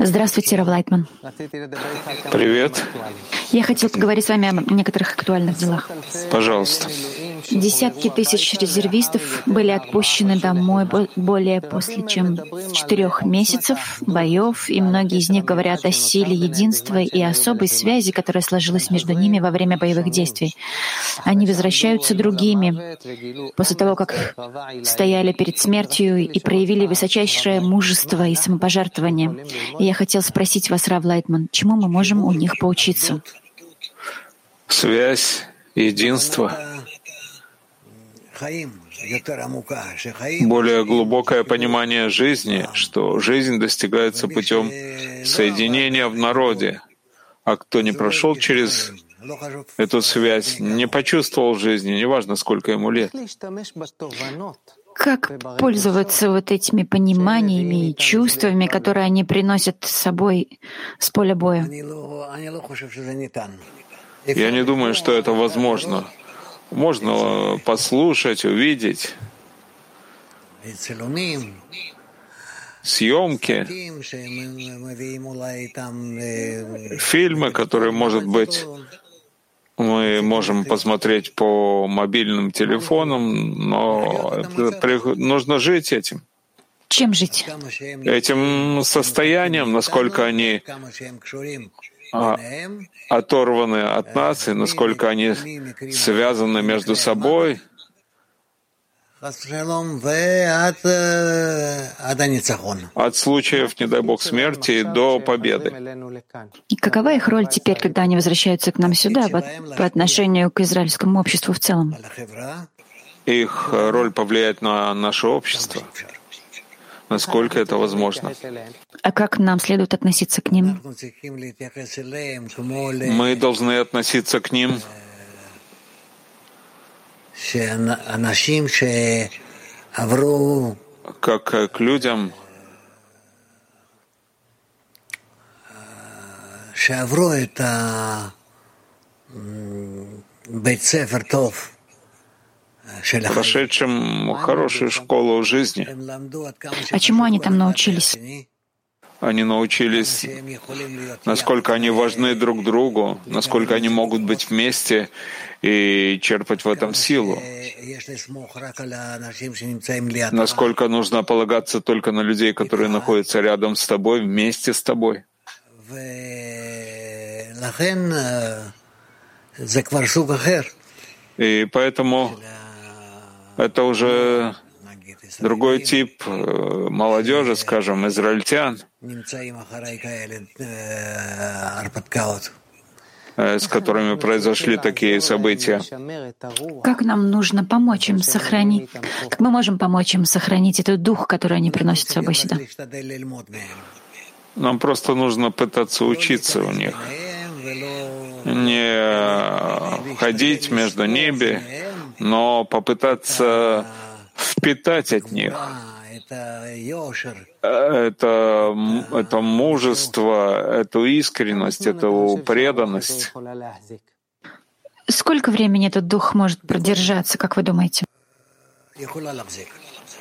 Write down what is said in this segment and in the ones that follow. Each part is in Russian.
Здравствуйте, Рав Лайтман. Привет. Я хотел поговорить с вами о некоторых актуальных делах. Пожалуйста. Десятки тысяч резервистов были отпущены домой более после чем четырех месяцев боев, и многие из них говорят о силе единства и особой связи, которая сложилась между ними во время боевых действий. Они возвращаются другими после того, как стояли перед смертью и проявили высочайшее мужество и самопожертвование. И я хотел спросить вас, Рав Лайтман, чему мы можем у них поучиться? Связь, единство более глубокое понимание жизни, что жизнь достигается путем соединения в народе, а кто не прошел через эту связь, не почувствовал жизни, неважно, сколько ему лет. Как пользоваться вот этими пониманиями и чувствами, которые они приносят с собой с поля боя? Я не думаю, что это возможно. Можно послушать, увидеть съемки, фильмы, которые, может быть, мы можем посмотреть по мобильным телефонам, но нужно жить этим. Чем жить? Этим состоянием, насколько они оторваны от нас, и насколько они связаны между собой, от случаев, не дай бог, смерти до победы. И какова их роль теперь, когда они возвращаются к нам сюда, по, по отношению к израильскому обществу в целом? Их роль повлияет на наше общество, насколько это возможно. А как нам следует относиться к ним? Мы должны относиться к ним как к людям, прошедшим хорошую школу жизни. А чему они там научились? Они научились, насколько они важны друг другу, насколько они могут быть вместе и черпать в этом силу. Насколько нужно полагаться только на людей, которые находятся рядом с тобой, вместе с тобой. И поэтому это уже другой тип э, молодежи, скажем, израильтян, Э, с которыми произошли такие события. Как нам нужно помочь им сохранить, как мы можем помочь им сохранить этот дух, который они приносят с собой сюда? Нам просто нужно пытаться учиться у них, не ходить между ними, но попытаться впитать от них. Это, это мужество, эту искренность, эту преданность. Сколько времени этот дух может продержаться, как вы думаете?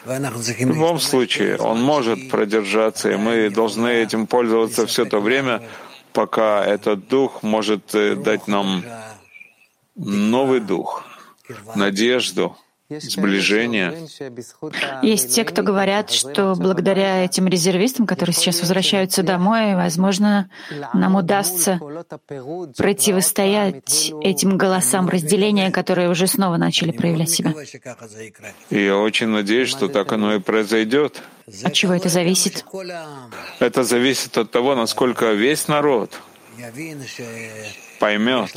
В любом случае, он может продержаться, и мы должны этим пользоваться все то время, пока этот дух может э, дать нам новый дух, надежду, сближения. Есть те, кто говорят, что благодаря этим резервистам, которые сейчас возвращаются домой, возможно, нам удастся противостоять этим голосам разделения, которые уже снова начали проявлять себя. И я очень надеюсь, что так оно и произойдет. От чего это зависит? Это зависит от того, насколько весь народ поймет,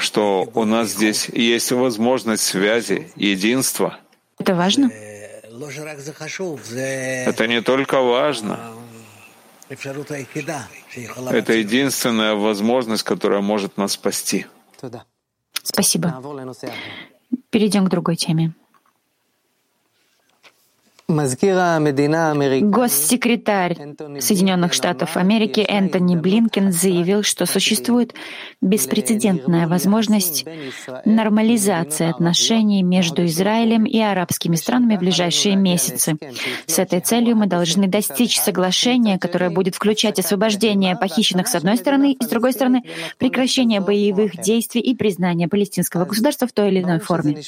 что у нас здесь есть возможность связи, единства. Это важно? Это не только важно. Это единственная возможность, которая может нас спасти. Спасибо. Перейдем к другой теме. Госсекретарь Соединенных Штатов Америки Энтони Блинкен заявил, что существует беспрецедентная возможность нормализации отношений между Израилем и арабскими странами в ближайшие месяцы. С этой целью мы должны достичь соглашения, которое будет включать освобождение похищенных с одной стороны и с другой стороны прекращение боевых действий и признание палестинского государства в той или иной форме.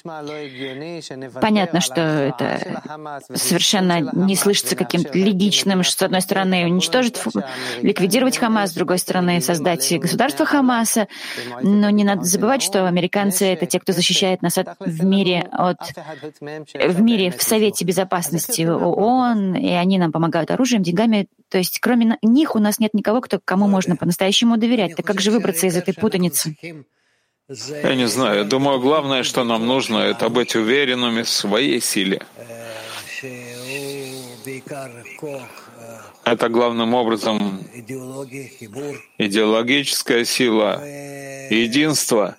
Понятно, что это совершенно не слышится каким-то логичным, что с одной стороны уничтожить, ликвидировать Хамас, с другой стороны создать государство Хамаса. Но не надо забывать, что американцы — это те, кто защищает нас от, в мире от в мире в Совете Безопасности ООН, и они нам помогают оружием, деньгами. То есть кроме них у нас нет никого, кто, кому можно по-настоящему доверять. Так как же выбраться из этой путаницы? Я не знаю. Я думаю, главное, что нам нужно, это быть уверенными в своей силе. Это главным образом идеологическая сила, единство.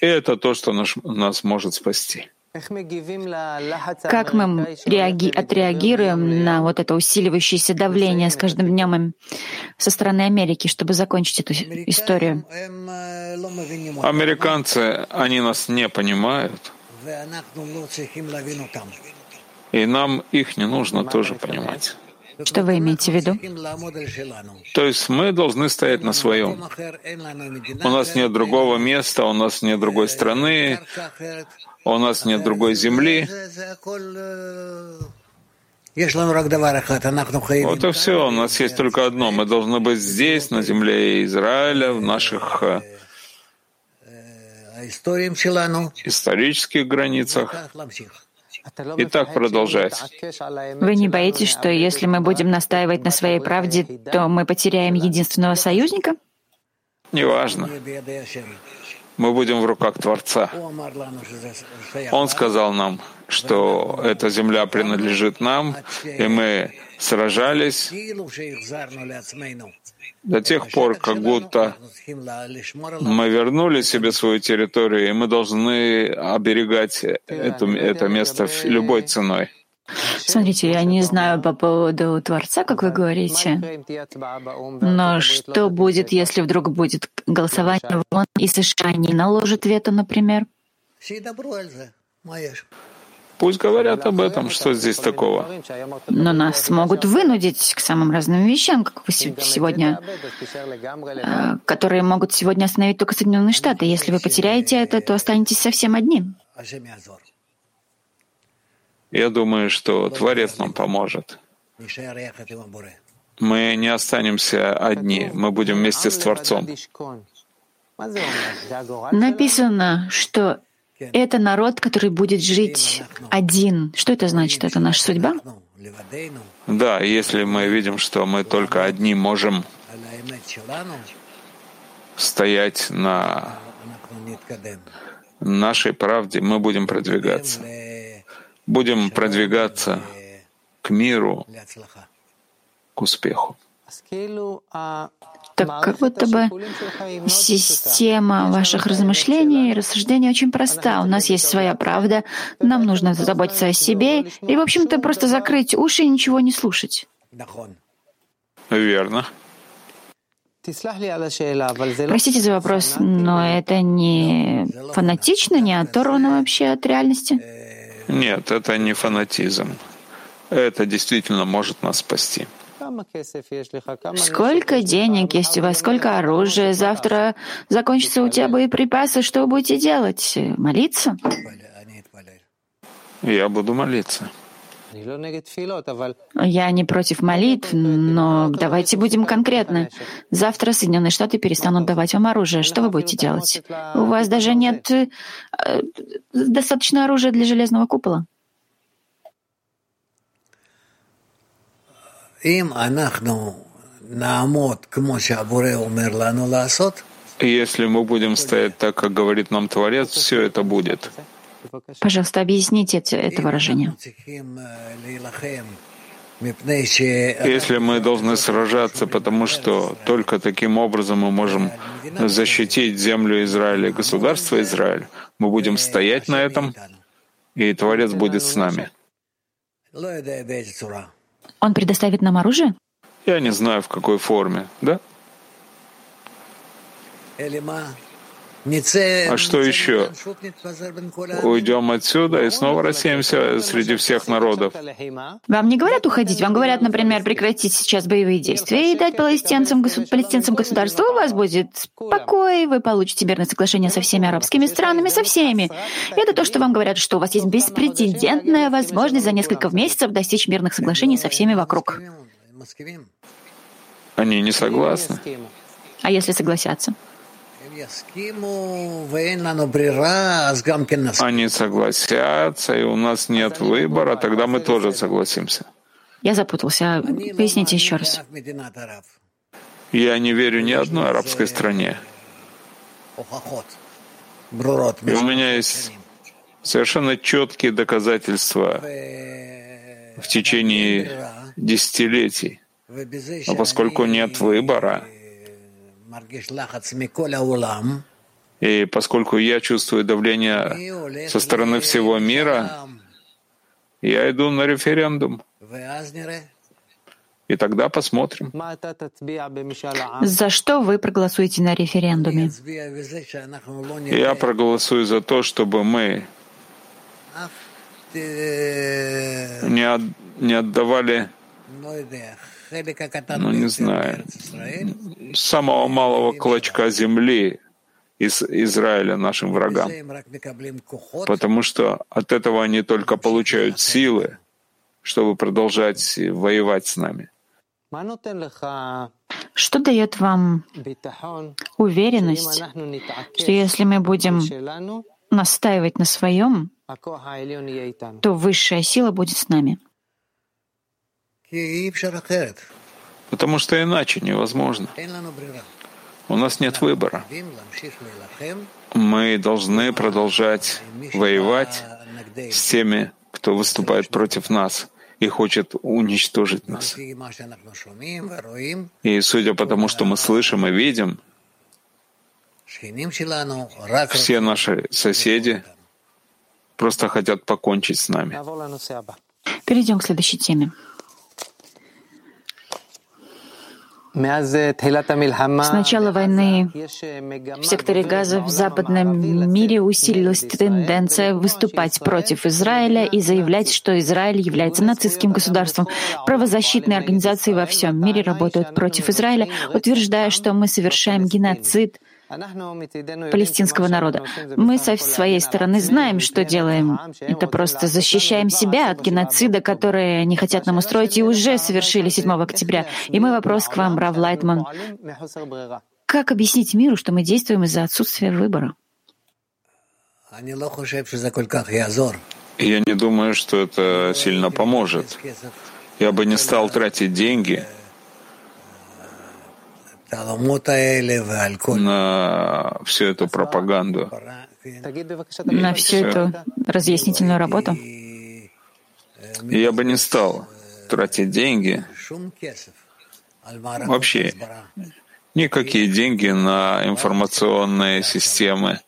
И это то, что нас, нас может спасти. Как мы реаги- отреагируем на вот это усиливающееся давление с каждым днем со стороны Америки, чтобы закончить эту историю? Американцы, они нас не понимают. И нам их не нужно тоже понимать. Что вы имеете в виду? То есть мы должны стоять на своем. У нас нет другого места, у нас нет другой страны, у нас нет другой земли. Вот и все. У нас есть только одно. Мы должны быть здесь, на земле Израиля, в наших э, исторических границах. И так продолжать. Вы не боитесь, что если мы будем настаивать на своей правде, то мы потеряем единственного союзника? Неважно. Мы будем в руках Творца. Он сказал нам, что эта земля принадлежит нам, и мы сражались до тех пор, как будто мы вернули себе свою территорию, и мы должны оберегать это, это место любой ценой. Смотрите, я не знаю по поводу Творца, как вы говорите, но что будет, если вдруг будет голосование в ООН, и США не наложит вето, например? Пусть говорят об этом, что здесь такого. Но нас могут вынудить к самым разным вещам, как вы сегодня, а, которые могут сегодня остановить только Соединенные Штаты. Если вы потеряете это, то останетесь совсем одним. Я думаю, что Творец нам поможет. Мы не останемся одни, мы будем вместе с Творцом. Написано, что это народ, который будет жить один. Что это значит? Это наша судьба? Да, если мы видим, что мы только одни можем стоять на нашей правде, мы будем продвигаться. Будем продвигаться к миру, к успеху. Так как будто бы система ваших размышлений и рассуждений очень проста. У нас есть своя правда, нам нужно заботиться о себе и, в общем-то, просто закрыть уши и ничего не слушать. Верно. Простите за вопрос, но это не фанатично, не оторвано вообще от реальности? Нет, это не фанатизм. Это действительно может нас спасти. Сколько денег есть у вас, сколько оружия? Завтра закончатся у тебя боеприпасы. Что вы будете делать? Молиться? Я буду молиться. Я не против молитв, но давайте будем конкретны. Завтра Соединенные Штаты перестанут давать вам оружие. Что вы будете делать? У вас даже нет э, достаточно оружия для железного купола. Если мы будем стоять так, как говорит нам Творец, все это будет. Пожалуйста, объясните это выражение. Если мы должны сражаться, потому что только таким образом мы можем защитить землю Израиля и государство Израиль, мы будем стоять на этом, и Творец будет с нами. Он предоставит нам оружие? Я не знаю, в какой форме, да? А что еще? Уйдем отсюда и снова рассеемся среди всех народов. Вам не говорят уходить, вам говорят, например, прекратить сейчас боевые действия и дать палестинцам, палестинцам государство, у вас будет покой, вы получите мирное соглашение со всеми арабскими странами, со всеми. Это то, что вам говорят, что у вас есть беспрецедентная возможность за несколько месяцев достичь мирных соглашений со всеми вокруг. Они не согласны. А если согласятся? Они согласятся, и у нас нет выбора, тогда мы тоже согласимся. Я запутался. Поясните еще раз. Я не верю ни одной арабской стране. И у меня есть совершенно четкие доказательства в течение десятилетий. Но поскольку нет выбора, и поскольку я чувствую давление со стороны всего мира, я иду на референдум. И тогда посмотрим. За что вы проголосуете на референдуме? Я проголосую за то, чтобы мы не, от, не отдавали ну не знаю, самого малого клочка земли из Израиля нашим врагам, потому что от этого они только получают силы, чтобы продолжать воевать с нами. Что дает вам уверенность, что если мы будем настаивать на своем, то высшая сила будет с нами? Потому что иначе невозможно. У нас нет выбора. Мы должны продолжать воевать с теми, кто выступает против нас и хочет уничтожить нас. И судя по тому, что мы слышим и видим, все наши соседи просто хотят покончить с нами. Перейдем к следующей теме. С начала войны в секторе Газа в западном мире усилилась тенденция выступать против Израиля и заявлять, что Израиль является нацистским государством. Правозащитные организации во всем мире работают против Израиля, утверждая, что мы совершаем геноцид палестинского народа. Мы со своей стороны знаем, что делаем. Это просто защищаем себя от геноцида, который они хотят нам устроить и уже совершили 7 октября. И мой вопрос к вам, Рав Лайтман. Как объяснить миру, что мы действуем из-за отсутствия выбора? Я не думаю, что это сильно поможет. Я бы не стал тратить деньги на всю эту пропаганду, на всю эту разъяснительную работу? Я бы не стал тратить деньги, вообще никакие деньги на информационные системы,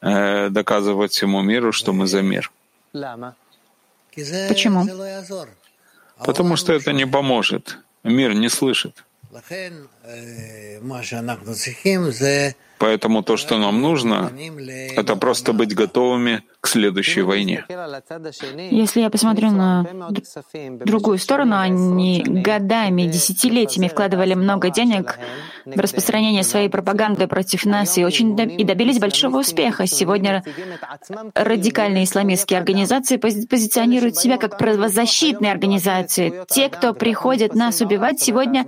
э, доказывать всему миру, что мы за мир. Почему? Потому что это не поможет. Мир не слышит. לכן, אה, מה שאנחנו צריכים זה Поэтому то, что нам нужно, это просто быть готовыми к следующей войне. Если я посмотрю на другую сторону, они годами, десятилетиями вкладывали много денег в распространение своей пропаганды против нас и очень и добились большого успеха. Сегодня радикальные исламистские организации позиционируют себя как правозащитные организации. Те, кто приходит нас убивать, сегодня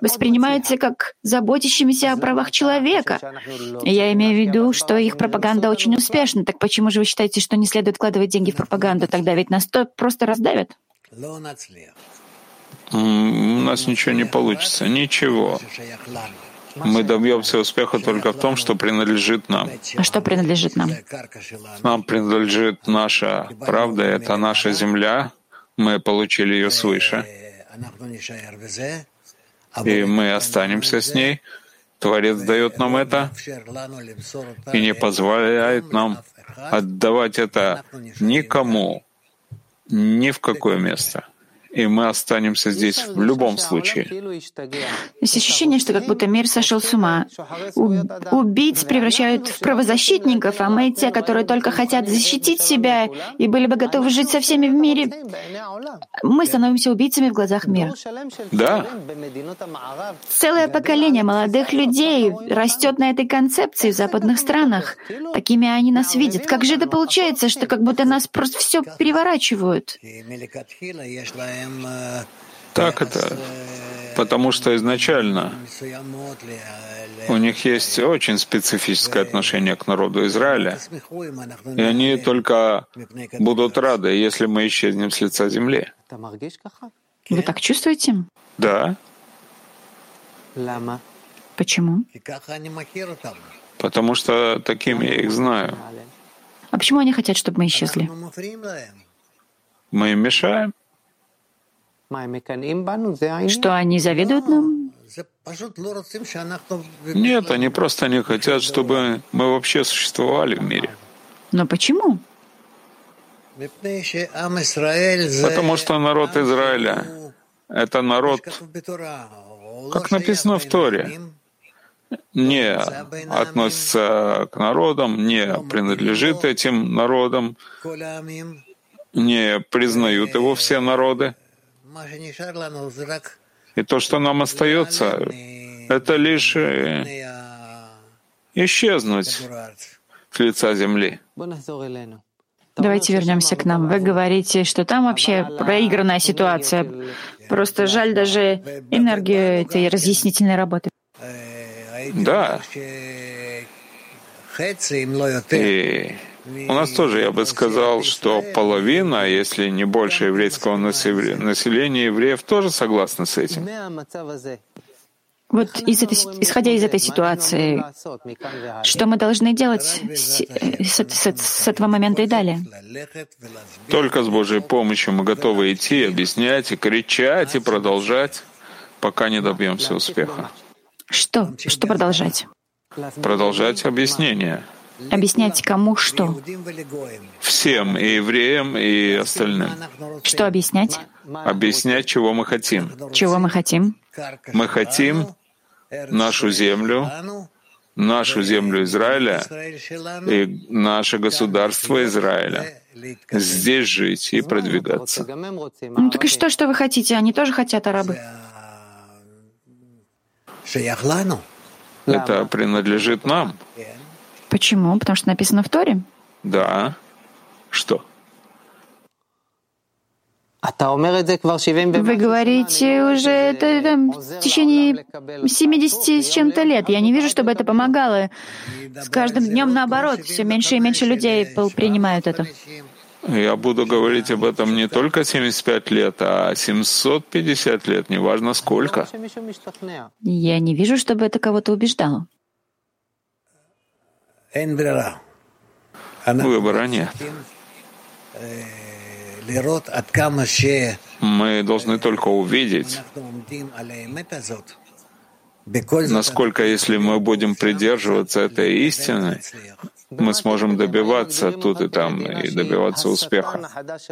воспринимаются как заботящимися о правах человека. Я имею в виду, что их пропаганда очень успешна. Так почему же вы считаете, что не следует вкладывать деньги в пропаганду? Тогда ведь нас то просто раздавят. У нас ничего не получится. Ничего. Мы добьемся успеха только в том, что принадлежит нам. А что принадлежит нам? Нам принадлежит наша правда, это наша земля. Мы получили ее свыше и мы останемся с ней. Творец дает нам это и не позволяет нам отдавать это никому, ни в какое место и мы останемся здесь в любом случае. Есть ощущение, что как будто мир сошел с ума. убийц превращают в правозащитников, а мы те, которые только хотят защитить себя и были бы готовы жить со всеми в мире, мы становимся убийцами в глазах мира. Да. Целое поколение молодых людей растет на этой концепции в западных странах. Такими они нас видят. Как же это получается, что как будто нас просто все переворачивают? Так это, потому что изначально у них есть очень специфическое отношение к народу Израиля, и они только будут рады, если мы исчезнем с лица земли. Вы так чувствуете? Да. Почему? Потому что такими я их знаю. А почему они хотят, чтобы мы исчезли? Мы им мешаем. Что они завидуют нам? Нет, они просто не хотят, чтобы мы вообще существовали в мире. Но почему? Потому что народ Израиля — это народ, как написано в Торе, не относится к народам, не принадлежит этим народам, не признают его все народы. И то, что нам остается, это лишь э, исчезнуть с лица земли. Давайте вернемся к нам. Вы говорите, что там вообще проигранная ситуация. Просто жаль даже энергию этой разъяснительной работы. Да. И у нас тоже, я бы сказал, что половина, если не больше еврейского населения евреев, тоже согласны с этим. Вот из этой, исходя из этой ситуации, что мы должны делать с, с, с, с этого момента и далее? Только с Божьей помощью мы готовы идти, объяснять и кричать, и продолжать, пока не добьемся успеха. Что? Что продолжать? Продолжать объяснение. Объяснять кому что? Всем, и евреям, и остальным. Что объяснять? Объяснять, чего мы хотим. Чего мы хотим? Мы хотим нашу землю, нашу землю Израиля и наше государство Израиля здесь жить и продвигаться. Ну так и что, что вы хотите? Они тоже хотят арабы. Это принадлежит нам. Почему? Потому что написано в Торе? Да. Что? Вы говорите уже это там, в течение 70 с чем-то лет. Я не вижу, чтобы это помогало. С каждым днем наоборот, все меньше и меньше людей принимают это. Я буду говорить об этом не только 75 лет, а 750 лет, неважно сколько. Я не вижу, чтобы это кого-то убеждало. Выбора нет. Мы должны только увидеть, насколько, если мы будем придерживаться этой истины, мы сможем добиваться тут и там и добиваться успеха.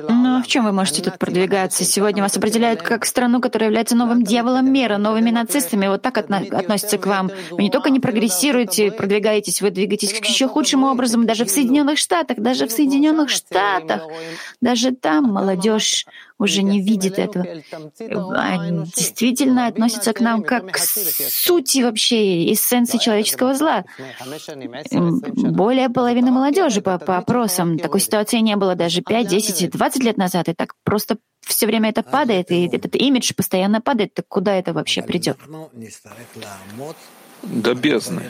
Ну а в чем вы можете тут продвигаться? Сегодня вас определяют как страну, которая является новым дьяволом мира, новыми нацистами. Вот так отно- относятся к вам. Вы не только не прогрессируете, продвигаетесь, вы двигаетесь к еще худшему образом, даже в Соединенных Штатах, даже в Соединенных Штатах, даже там молодежь уже не видит этого. Действительно относятся к нам как к сути вообще, эссенции человеческого зла. Более половины молодежи по, по опросам. Такой ситуации не было даже 5, 10, 20 лет назад. И так просто все время это падает, и этот имидж постоянно падает. Так куда это вообще придет? До бездны.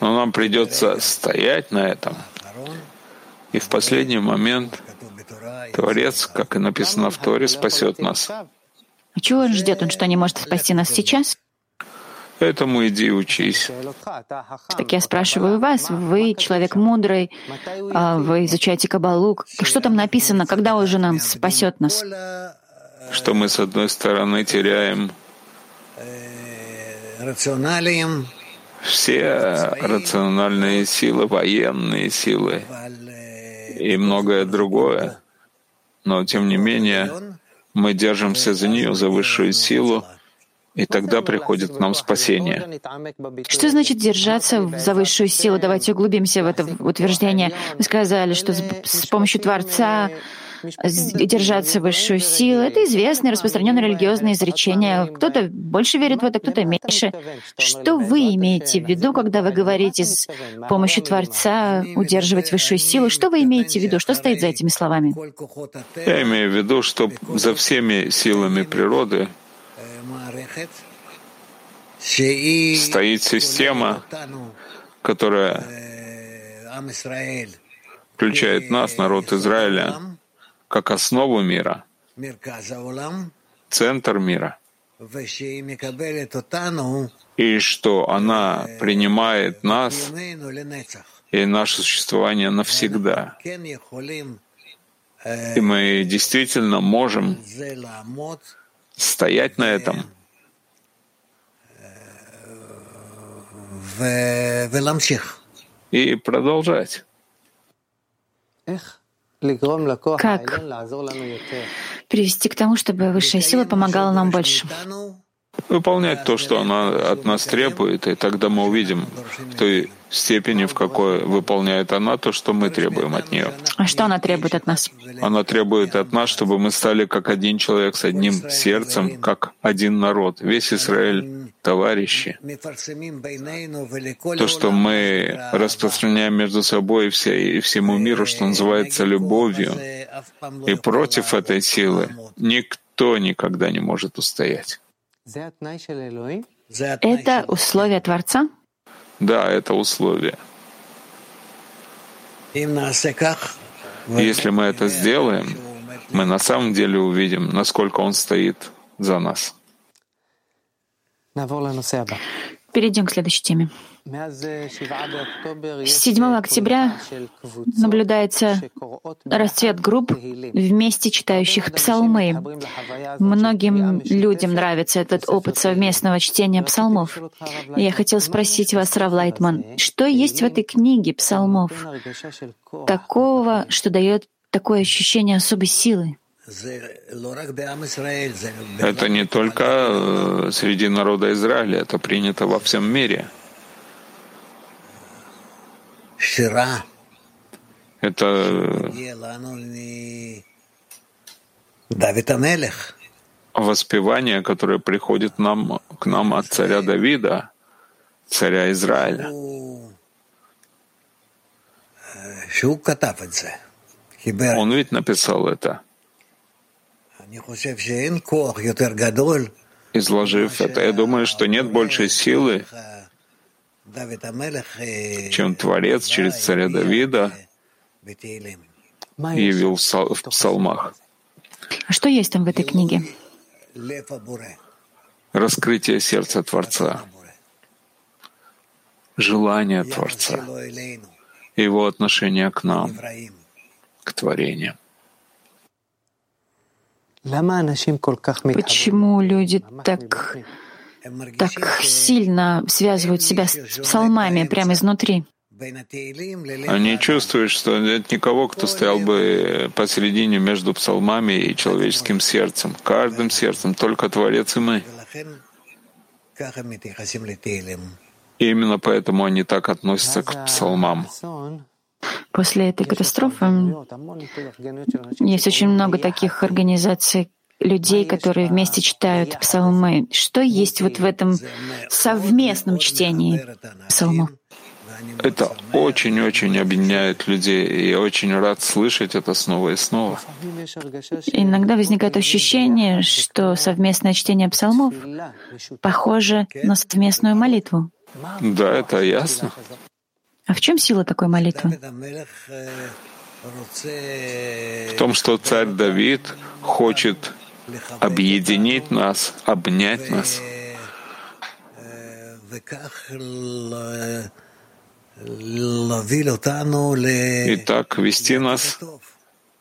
Но нам придется стоять на этом. И в последний момент Творец, как и написано в Торе, спасет нас. А чего он ждет? Он что, не может спасти нас сейчас? Этому иди учись. Так я спрашиваю вас, вы человек мудрый, а вы изучаете Кабалу. Что там написано, когда уже нам спасет нас? Что мы, с одной стороны, теряем все рациональные силы, военные силы, и многое другое. Но, тем не менее, мы держимся за нее, за высшую силу, и тогда приходит к нам спасение. Что значит держаться за высшую силу? Давайте углубимся в это утверждение. Вы сказали, что с помощью Творца держаться высшую силу. Это известное, распространенное религиозное изречение. Кто-то больше верит в это, кто-то меньше. Что вы имеете в виду, когда вы говорите с помощью Творца удерживать высшую силу? Что вы имеете в виду? Что стоит за этими словами? Я имею в виду, что за всеми силами природы стоит система, которая включает нас, народ Израиля, как основу мира, центр мира, и что она принимает нас и наше существование навсегда. И мы действительно можем стоять на этом. и продолжать. Как? привести к тому, чтобы высшая сила помогала нам больше? Выполнять то, что она от нас требует, и тогда мы увидим в той степени, в какой выполняет она то, что мы требуем от нее. А что она требует от нас? Она требует от нас, чтобы мы стали как один человек с одним сердцем, как один народ, весь Израиль, товарищи. То, что мы распространяем между собой и, все, и всему миру, что называется любовью, и против этой силы никто никогда не может устоять. Это условие Творца? Да, это условие. Если мы это сделаем, мы на самом деле увидим, насколько Он стоит за нас. Перейдем к следующей теме. С 7 октября наблюдается расцвет групп вместе читающих псалмы. Многим людям нравится этот опыт совместного чтения псалмов. я хотел спросить вас, Рав Лайтман, что есть в этой книге псалмов такого, что дает такое ощущение особой силы? Это не только э, среди народа Израиля, это принято во всем мире. Это воспевание, которое приходит нам, к нам от царя Давида, царя Израиля. Он ведь написал это. Изложив это, я думаю, что нет большей силы, чем Творец через царя Давида явил в псалмах. А что есть там в этой книге? Раскрытие сердца Творца, желание Творца, его отношение к нам, к творениям. Почему люди так так сильно связывают себя с псалмами прямо изнутри. Они чувствуют, что нет никого, кто стоял бы посередине между псалмами и человеческим сердцем. Каждым сердцем только Творец и мы. И именно поэтому они так относятся к псалмам. После этой катастрофы есть очень много таких организаций, людей, которые вместе читают псалмы. Что есть вот в этом совместном чтении псалмов? Это очень-очень объединяет людей, и я очень рад слышать это снова и снова. Иногда возникает ощущение, что совместное чтение псалмов похоже на совместную молитву. Да, это ясно. А в чем сила такой молитвы? В том, что царь Давид хочет объединить нас, обнять нас. И так вести нас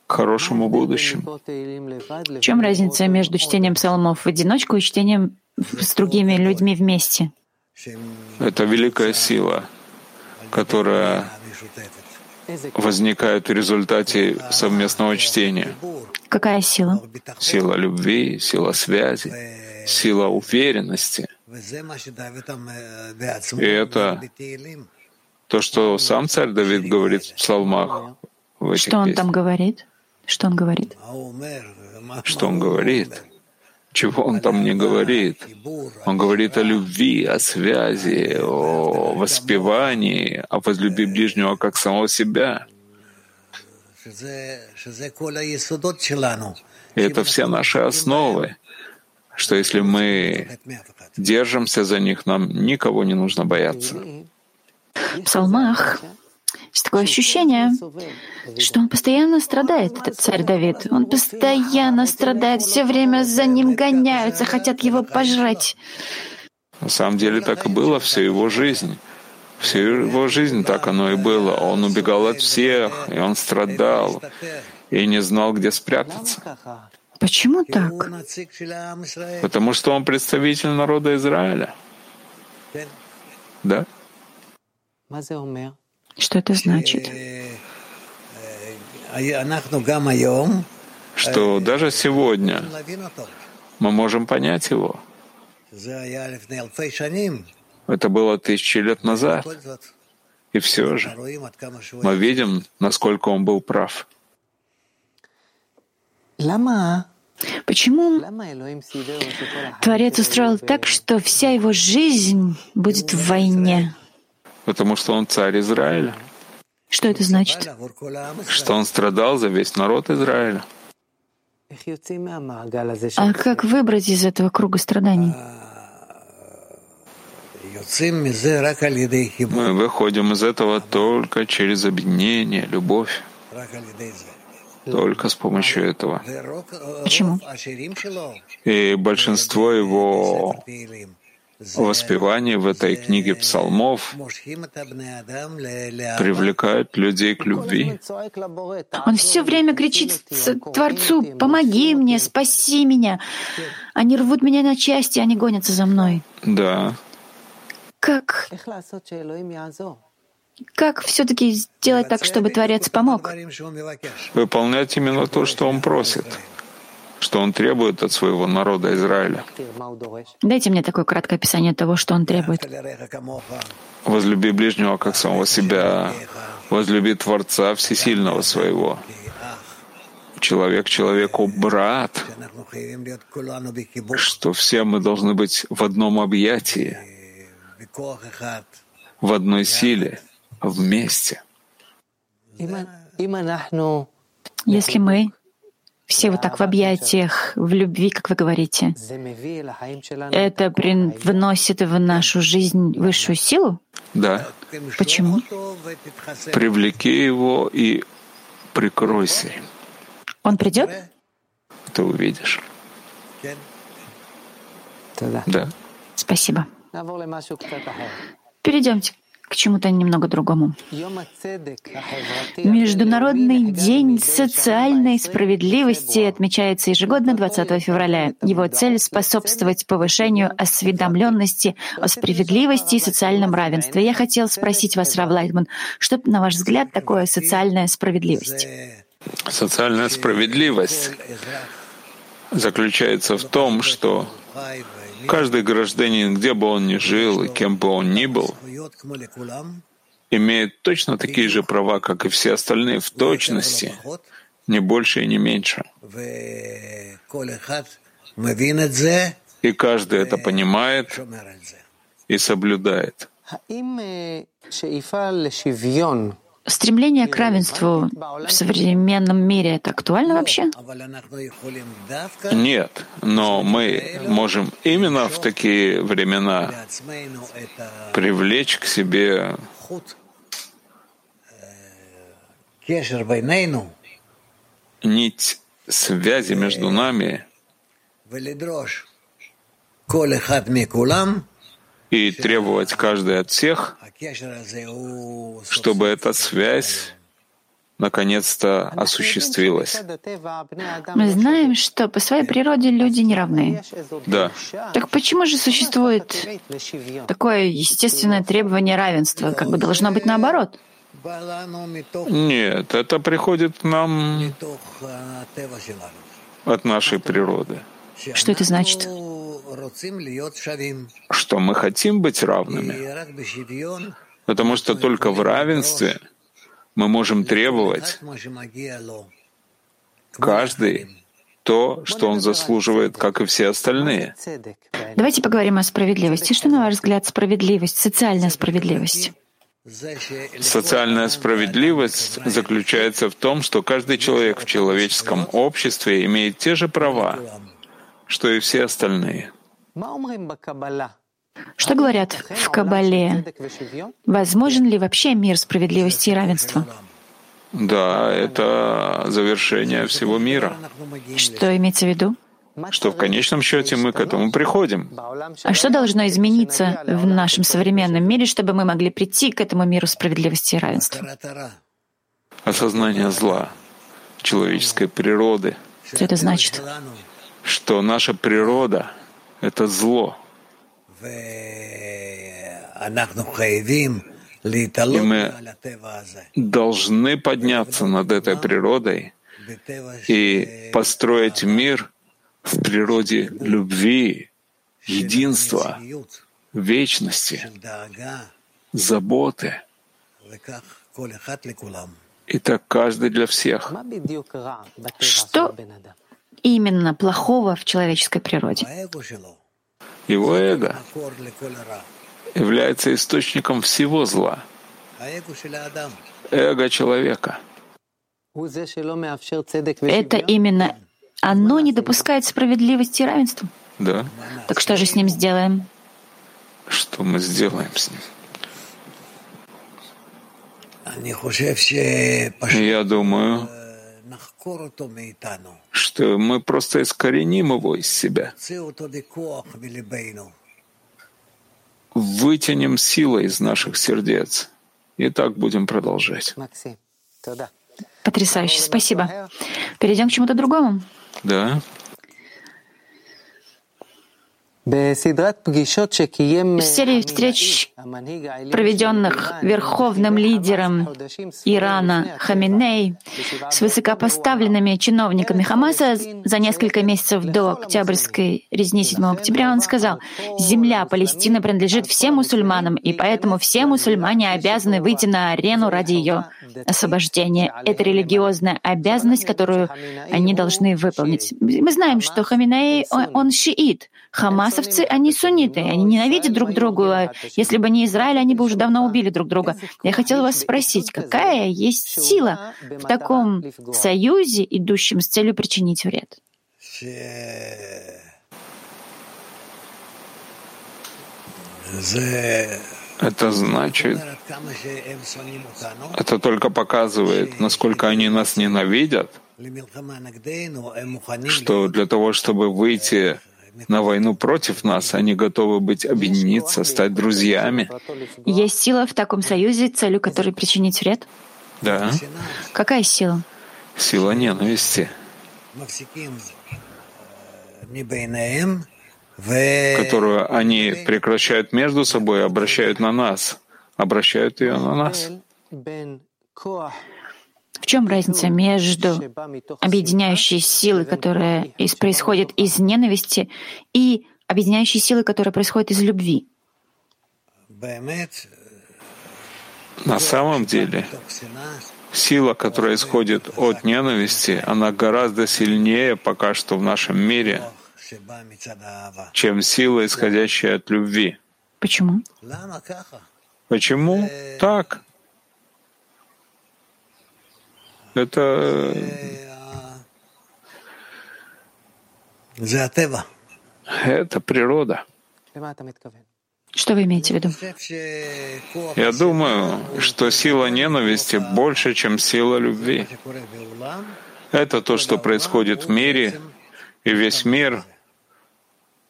к хорошему будущему. В чем разница между чтением псалмов в одиночку и чтением с другими людьми вместе? Это великая сила, которая возникают в результате совместного чтения. Какая сила? Сила любви, сила связи, сила уверенности. И это то, что сам царь Давид говорит в псалмах. В этих Что он песнях. там говорит? Что он говорит? Что он говорит? Чего он там не говорит? Он говорит о любви, о связи, о воспевании, о возлюби ближнего как самого себя. И это все наши основы, что если мы держимся за них, нам никого не нужно бояться. В псалмах есть такое ощущение, что он постоянно страдает, этот царь Давид. Он постоянно страдает, все время за ним гоняются, хотят его пожрать. На самом деле так и было всю его жизнь. Всю его жизнь так оно и было. Он убегал от всех, и он страдал, и не знал, где спрятаться. Почему так? Потому что он представитель народа Израиля. Да? Что это значит? Что даже сегодня мы можем понять его. Это было тысячи лет назад. И все же мы видим, насколько он был прав. Почему Творец устроил так, что вся его жизнь будет в войне? Потому что он царь Израиля. Что это значит? Что он страдал за весь народ Израиля. А как выбрать из этого круга страданий? Мы выходим из этого только через объединение, любовь. Только с помощью этого. Почему? И большинство его воспеваний в этой книге псалмов привлекают людей к любви. Он все время кричит Творцу, помоги мне, спаси меня. Они рвут меня на части, они гонятся за мной. Да. Как, как все-таки сделать так, чтобы Творец помог? Выполнять именно то, что он просит, что он требует от своего народа Израиля. Дайте мне такое краткое описание того, что он требует. Возлюби ближнего как самого себя, возлюби Творца Всесильного своего. Человек человеку брат, что все мы должны быть в одном объятии, в одной силе, вместе. Если мы все вот так в объятиях, в любви, как вы говорите, это приносит в нашу жизнь высшую силу? Да. Почему? Привлеки его и прикройся. Он придет? Ты увидишь. Да. Спасибо. Перейдемте к чему-то немного другому. Международный день социальной справедливости отмечается ежегодно 20 февраля. Его цель — способствовать повышению осведомленности о справедливости и социальном равенстве. Я хотел спросить вас, Рав Лайтман, что, на ваш взгляд, такое социальная справедливость? Социальная справедливость заключается в том, что каждый гражданин, где бы он ни жил и кем бы он ни был, имеет точно такие же права, как и все остальные, в точности, не больше и не меньше. И каждый это понимает и соблюдает. Стремление к равенству в современном мире это актуально вообще? Нет, но мы можем именно в такие времена привлечь к себе нить связи между нами и требовать каждый от всех, чтобы эта связь наконец-то осуществилась. Мы знаем, что по своей природе люди не равны. Да. Так почему же существует такое естественное требование равенства? Как бы должно быть наоборот. Нет, это приходит к нам от нашей природы. Что это значит? Что мы хотим быть равными. Потому что только в равенстве мы можем требовать каждый то, что он заслуживает, как и все остальные. Давайте поговорим о справедливости. Что, на ваш взгляд, справедливость, социальная справедливость? Социальная справедливость заключается в том, что каждый человек в человеческом обществе имеет те же права, что и все остальные. Что говорят в Кабале? Возможен ли вообще мир справедливости и равенства? Да, это завершение всего мира. Что имеется в виду? Что в конечном счете мы к этому приходим. А что должно измениться в нашем современном мире, чтобы мы могли прийти к этому миру справедливости и равенства? Осознание зла, человеческой природы. Что это значит? Что наша природа — это зло. И мы должны подняться над этой природой и построить мир в природе любви, единства, вечности, заботы. И так каждый для всех. Что именно плохого в человеческой природе? Его эго является источником всего зла. Эго человека. Это именно оно не допускает справедливости и равенства. Да. Так что же с ним сделаем? Что мы сделаем с ним? Я думаю, что мы просто искореним его из себя вытянем силой из наших сердец. И так будем продолжать. Потрясающе, спасибо. Перейдем к чему-то другому. Да. В серии встреч, проведенных верховным лидером Ирана Хаминей с высокопоставленными чиновниками Хамаса за несколько месяцев до Октябрьской резни 7 октября, он сказал, «Земля Палестины принадлежит всем мусульманам, и поэтому все мусульмане обязаны выйти на арену ради ее освобождения. Это религиозная обязанность, которую они должны выполнить». Мы знаем, что Хаминей, он шиит, Хамасовцы, они сунниты, они ненавидят друг друга. Если бы не Израиль, они бы уже давно убили друг друга. Я хотела вас спросить, какая есть сила в таком союзе, идущем с целью причинить вред? Это значит, это только показывает, насколько они нас ненавидят, что для того, чтобы выйти на войну против нас, они готовы быть объединиться, стать друзьями. Есть сила в таком союзе, целью которой причинить вред? Да. Какая сила? Сила ненависти, которую они прекращают между собой обращают на нас, обращают ее на нас. В чем разница между объединяющей силой, которая из, происходит из ненависти, и объединяющей силой, которая происходит из любви? На самом деле, сила, которая исходит от ненависти, она гораздо сильнее пока что в нашем мире, чем сила, исходящая от любви. Почему? Почему так? Это это природа. Что вы имеете в виду? Я думаю, что сила ненависти больше, чем сила любви. Это то, что происходит в мире, и весь мир,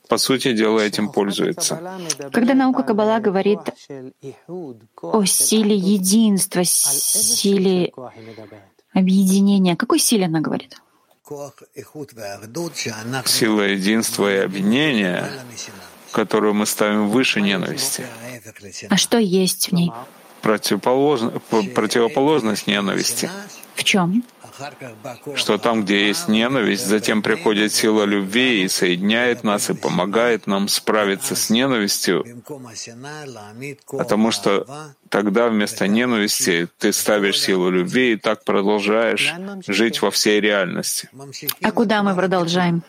по сути дела, этим пользуется. Когда наука Каббала говорит о силе единства, силе объединения. О какой силе она говорит? Сила единства и объединения, которую мы ставим выше ненависти. А что есть в ней? противоположность, противоположность ненависти. В чем? Что там, где есть ненависть, затем приходит сила любви и соединяет нас и помогает нам справиться с ненавистью, потому что тогда вместо ненависти ты ставишь силу любви и так продолжаешь жить во всей реальности. А куда мы продолжаем?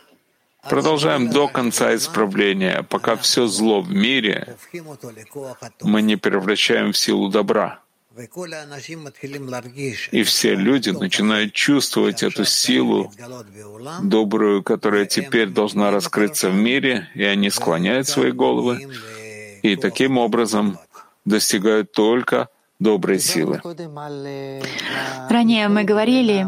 Продолжаем до конца исправления, пока все зло в мире мы не превращаем в силу добра. И все люди начинают чувствовать эту силу добрую, которая теперь должна раскрыться в мире, и они склоняют свои головы, и таким образом достигают только доброй силы. Ранее мы говорили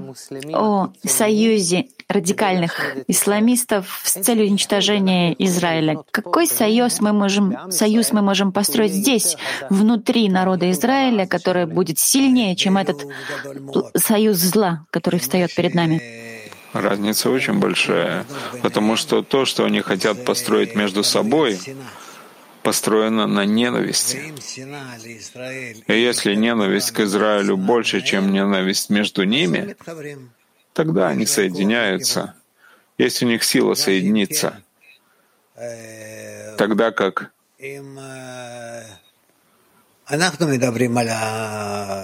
о союзе радикальных исламистов с целью уничтожения Израиля. Какой союз мы можем, союз мы можем построить здесь, внутри народа Израиля, который будет сильнее, чем этот союз зла, который встает перед нами? Разница очень большая, потому что то, что они хотят построить между собой, построена на ненависти. И если ненависть к Израилю больше, чем ненависть между ними, тогда они соединяются. Есть у них сила соединиться. Тогда как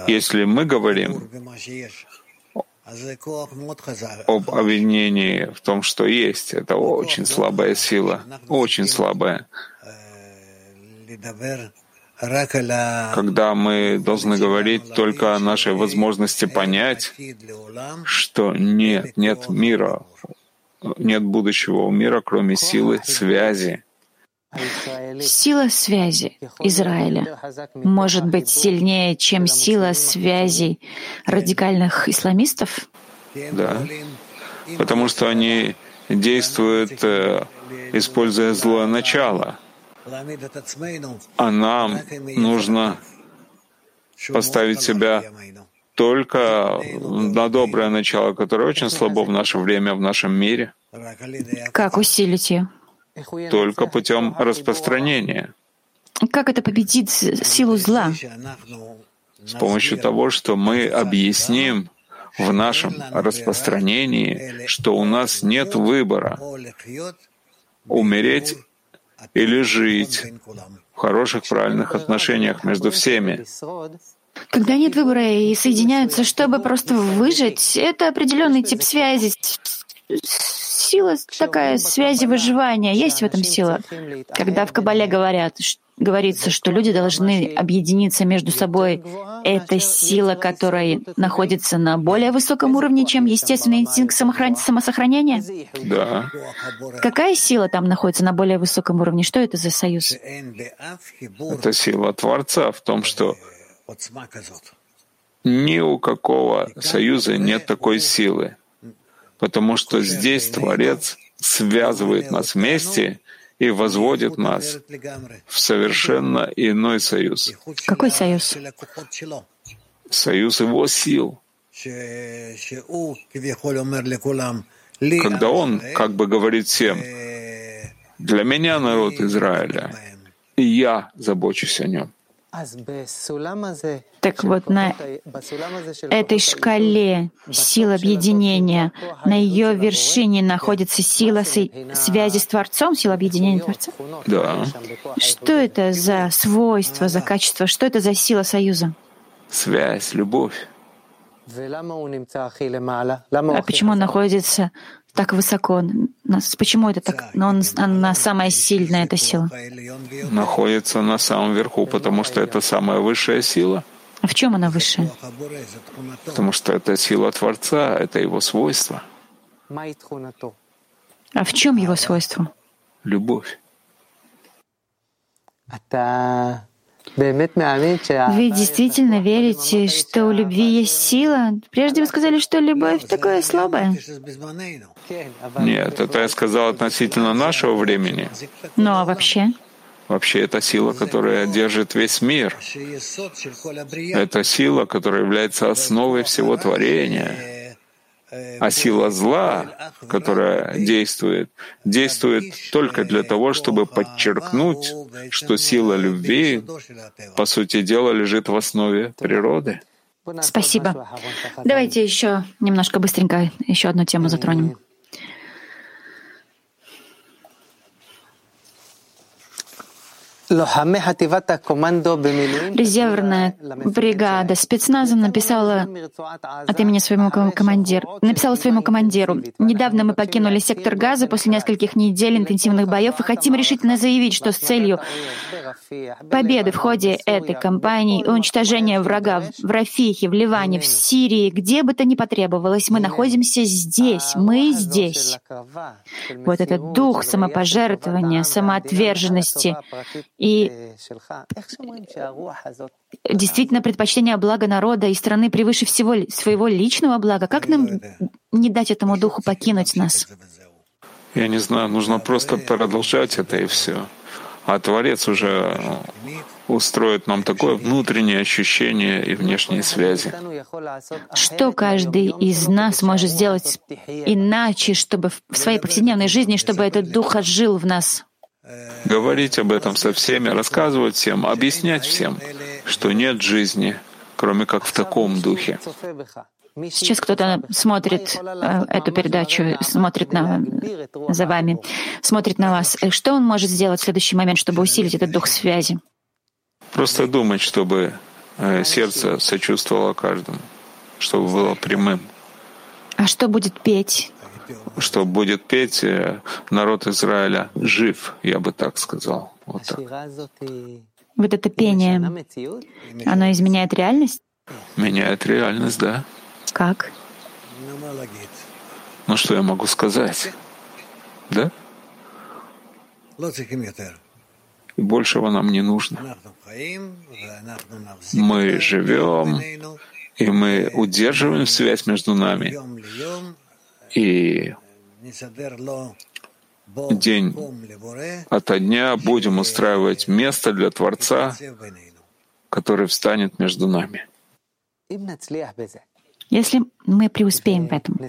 если мы говорим об обвинении в том, что есть, это очень слабая сила, очень слабая когда мы должны говорить только о нашей возможности понять, что нет, нет мира, нет будущего у мира, кроме силы связи. Сила связи Израиля может быть сильнее, чем сила связи радикальных исламистов? Да, потому что они действуют, э, используя злое начало — а нам нужно поставить себя только на доброе начало, которое очень слабо в наше время, в нашем мире. Как усилить ее? Только путем распространения. Как это победит силу зла? С помощью того, что мы объясним в нашем распространении, что у нас нет выбора. умереть или жить в хороших, правильных отношениях между всеми. Когда нет выбора и соединяются, чтобы просто выжить, это определенный тип связи, сила такая связи выживания. Есть в этом сила. Когда в Кабале говорят, говорится, что люди должны объединиться между собой. Это сила, которая находится на более высоком уровне, чем естественный инстинкт самосохранения? Да. Какая сила там находится на более высоком уровне? Что это за союз? Это сила Творца в том, что ни у какого союза нет такой силы, потому что здесь Творец связывает нас вместе — и возводит нас в совершенно иной союз. Какой союз? Союз его сил. Когда он как бы говорит всем, для меня народ Израиля, и я забочусь о нем. Так вот, на этой шкале сил объединения, на ее вершине находится сила связи с Творцом, сила объединения Творца? Да. Что это за свойство, за качество? Что это за сила союза? Связь, любовь. А почему он находится так высоко? Почему это так? Но он, она самая сильная, эта сила. Находится на самом верху, потому что это самая высшая сила. А в чем она высшая? Потому что это сила Творца, это его свойство. А в чем его свойство? Любовь. Вы действительно верите, что у любви есть сила? Прежде вы сказали, что любовь такое слабое. Нет, это я сказал относительно нашего времени. Ну а вообще? Вообще это сила, которая держит весь мир. Это сила, которая является основой всего творения. А сила зла, которая действует, действует только для того, чтобы подчеркнуть, что сила любви, по сути дела, лежит в основе природы. Спасибо. Давайте еще немножко быстренько еще одну тему затронем. Резервная бригада спецназа написала от имени своему командиру, написала своему командиру. Недавно мы покинули сектор газа после нескольких недель интенсивных боев и хотим решительно заявить, что с целью победы в ходе этой кампании и уничтожения врага в Рафихе, в Ливане, в Сирии, где бы то ни потребовалось, мы находимся здесь, мы здесь. Вот этот дух самопожертвования, самоотверженности и действительно предпочтение блага народа и страны превыше всего своего личного блага. Как нам не дать этому духу покинуть нас? Я не знаю, нужно просто продолжать это и все. А Творец уже устроит нам такое внутреннее ощущение и внешние связи. Что каждый из нас может сделать иначе, чтобы в своей повседневной жизни, чтобы этот дух отжил в нас? Говорить об этом со всеми, рассказывать всем, объяснять всем, что нет жизни, кроме как в таком духе. Сейчас кто-то смотрит э, эту передачу, смотрит на, за вами, смотрит на вас. Что он может сделать в следующий момент, чтобы усилить этот дух связи? Просто думать, чтобы э, сердце сочувствовало каждому, чтобы было прямым. А что будет петь? Что будет петь э, народ Израиля жив, я бы так сказал. Вот так. Вот это пение, оно изменяет реальность? Меняет реальность, да. Как? Ну что я могу сказать? Да? И большего нам не нужно. Мы живем, и мы удерживаем связь между нами. И день ото дня будем устраивать место для Творца, который встанет между нами. Если мы преуспеем в этом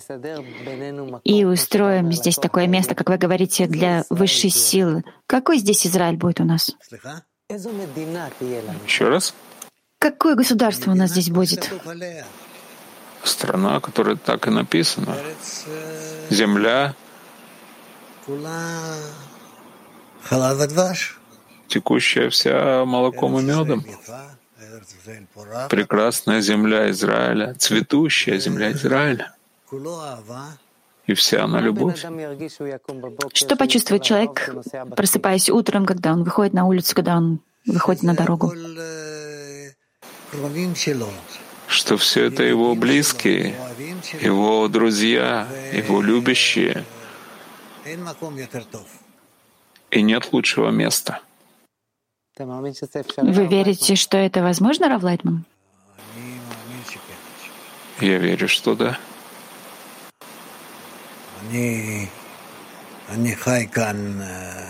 и устроим здесь такое место, как вы говорите, для высшей силы, какой здесь Израиль будет у нас? Еще раз? Какое государство у нас здесь будет? Страна, которая так и написана. Земля, текущая вся молоком и медом прекрасная земля Израиля, цветущая земля Израиля. И вся она любовь. Что почувствует человек, просыпаясь утром, когда он выходит на улицу, когда он выходит на дорогу? Что все это его близкие, его друзья, его любящие. И нет лучшего места — вы верите, что это возможно, Рав Лайтман? Я верю, что да.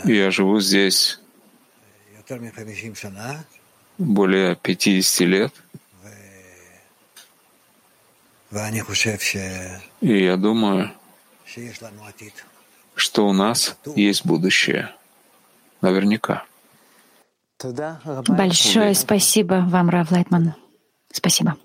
Я живу здесь более 50 лет. И я думаю, что у нас есть будущее. Наверняка. Большое спасибо вам, Рав Лайтман. Спасибо.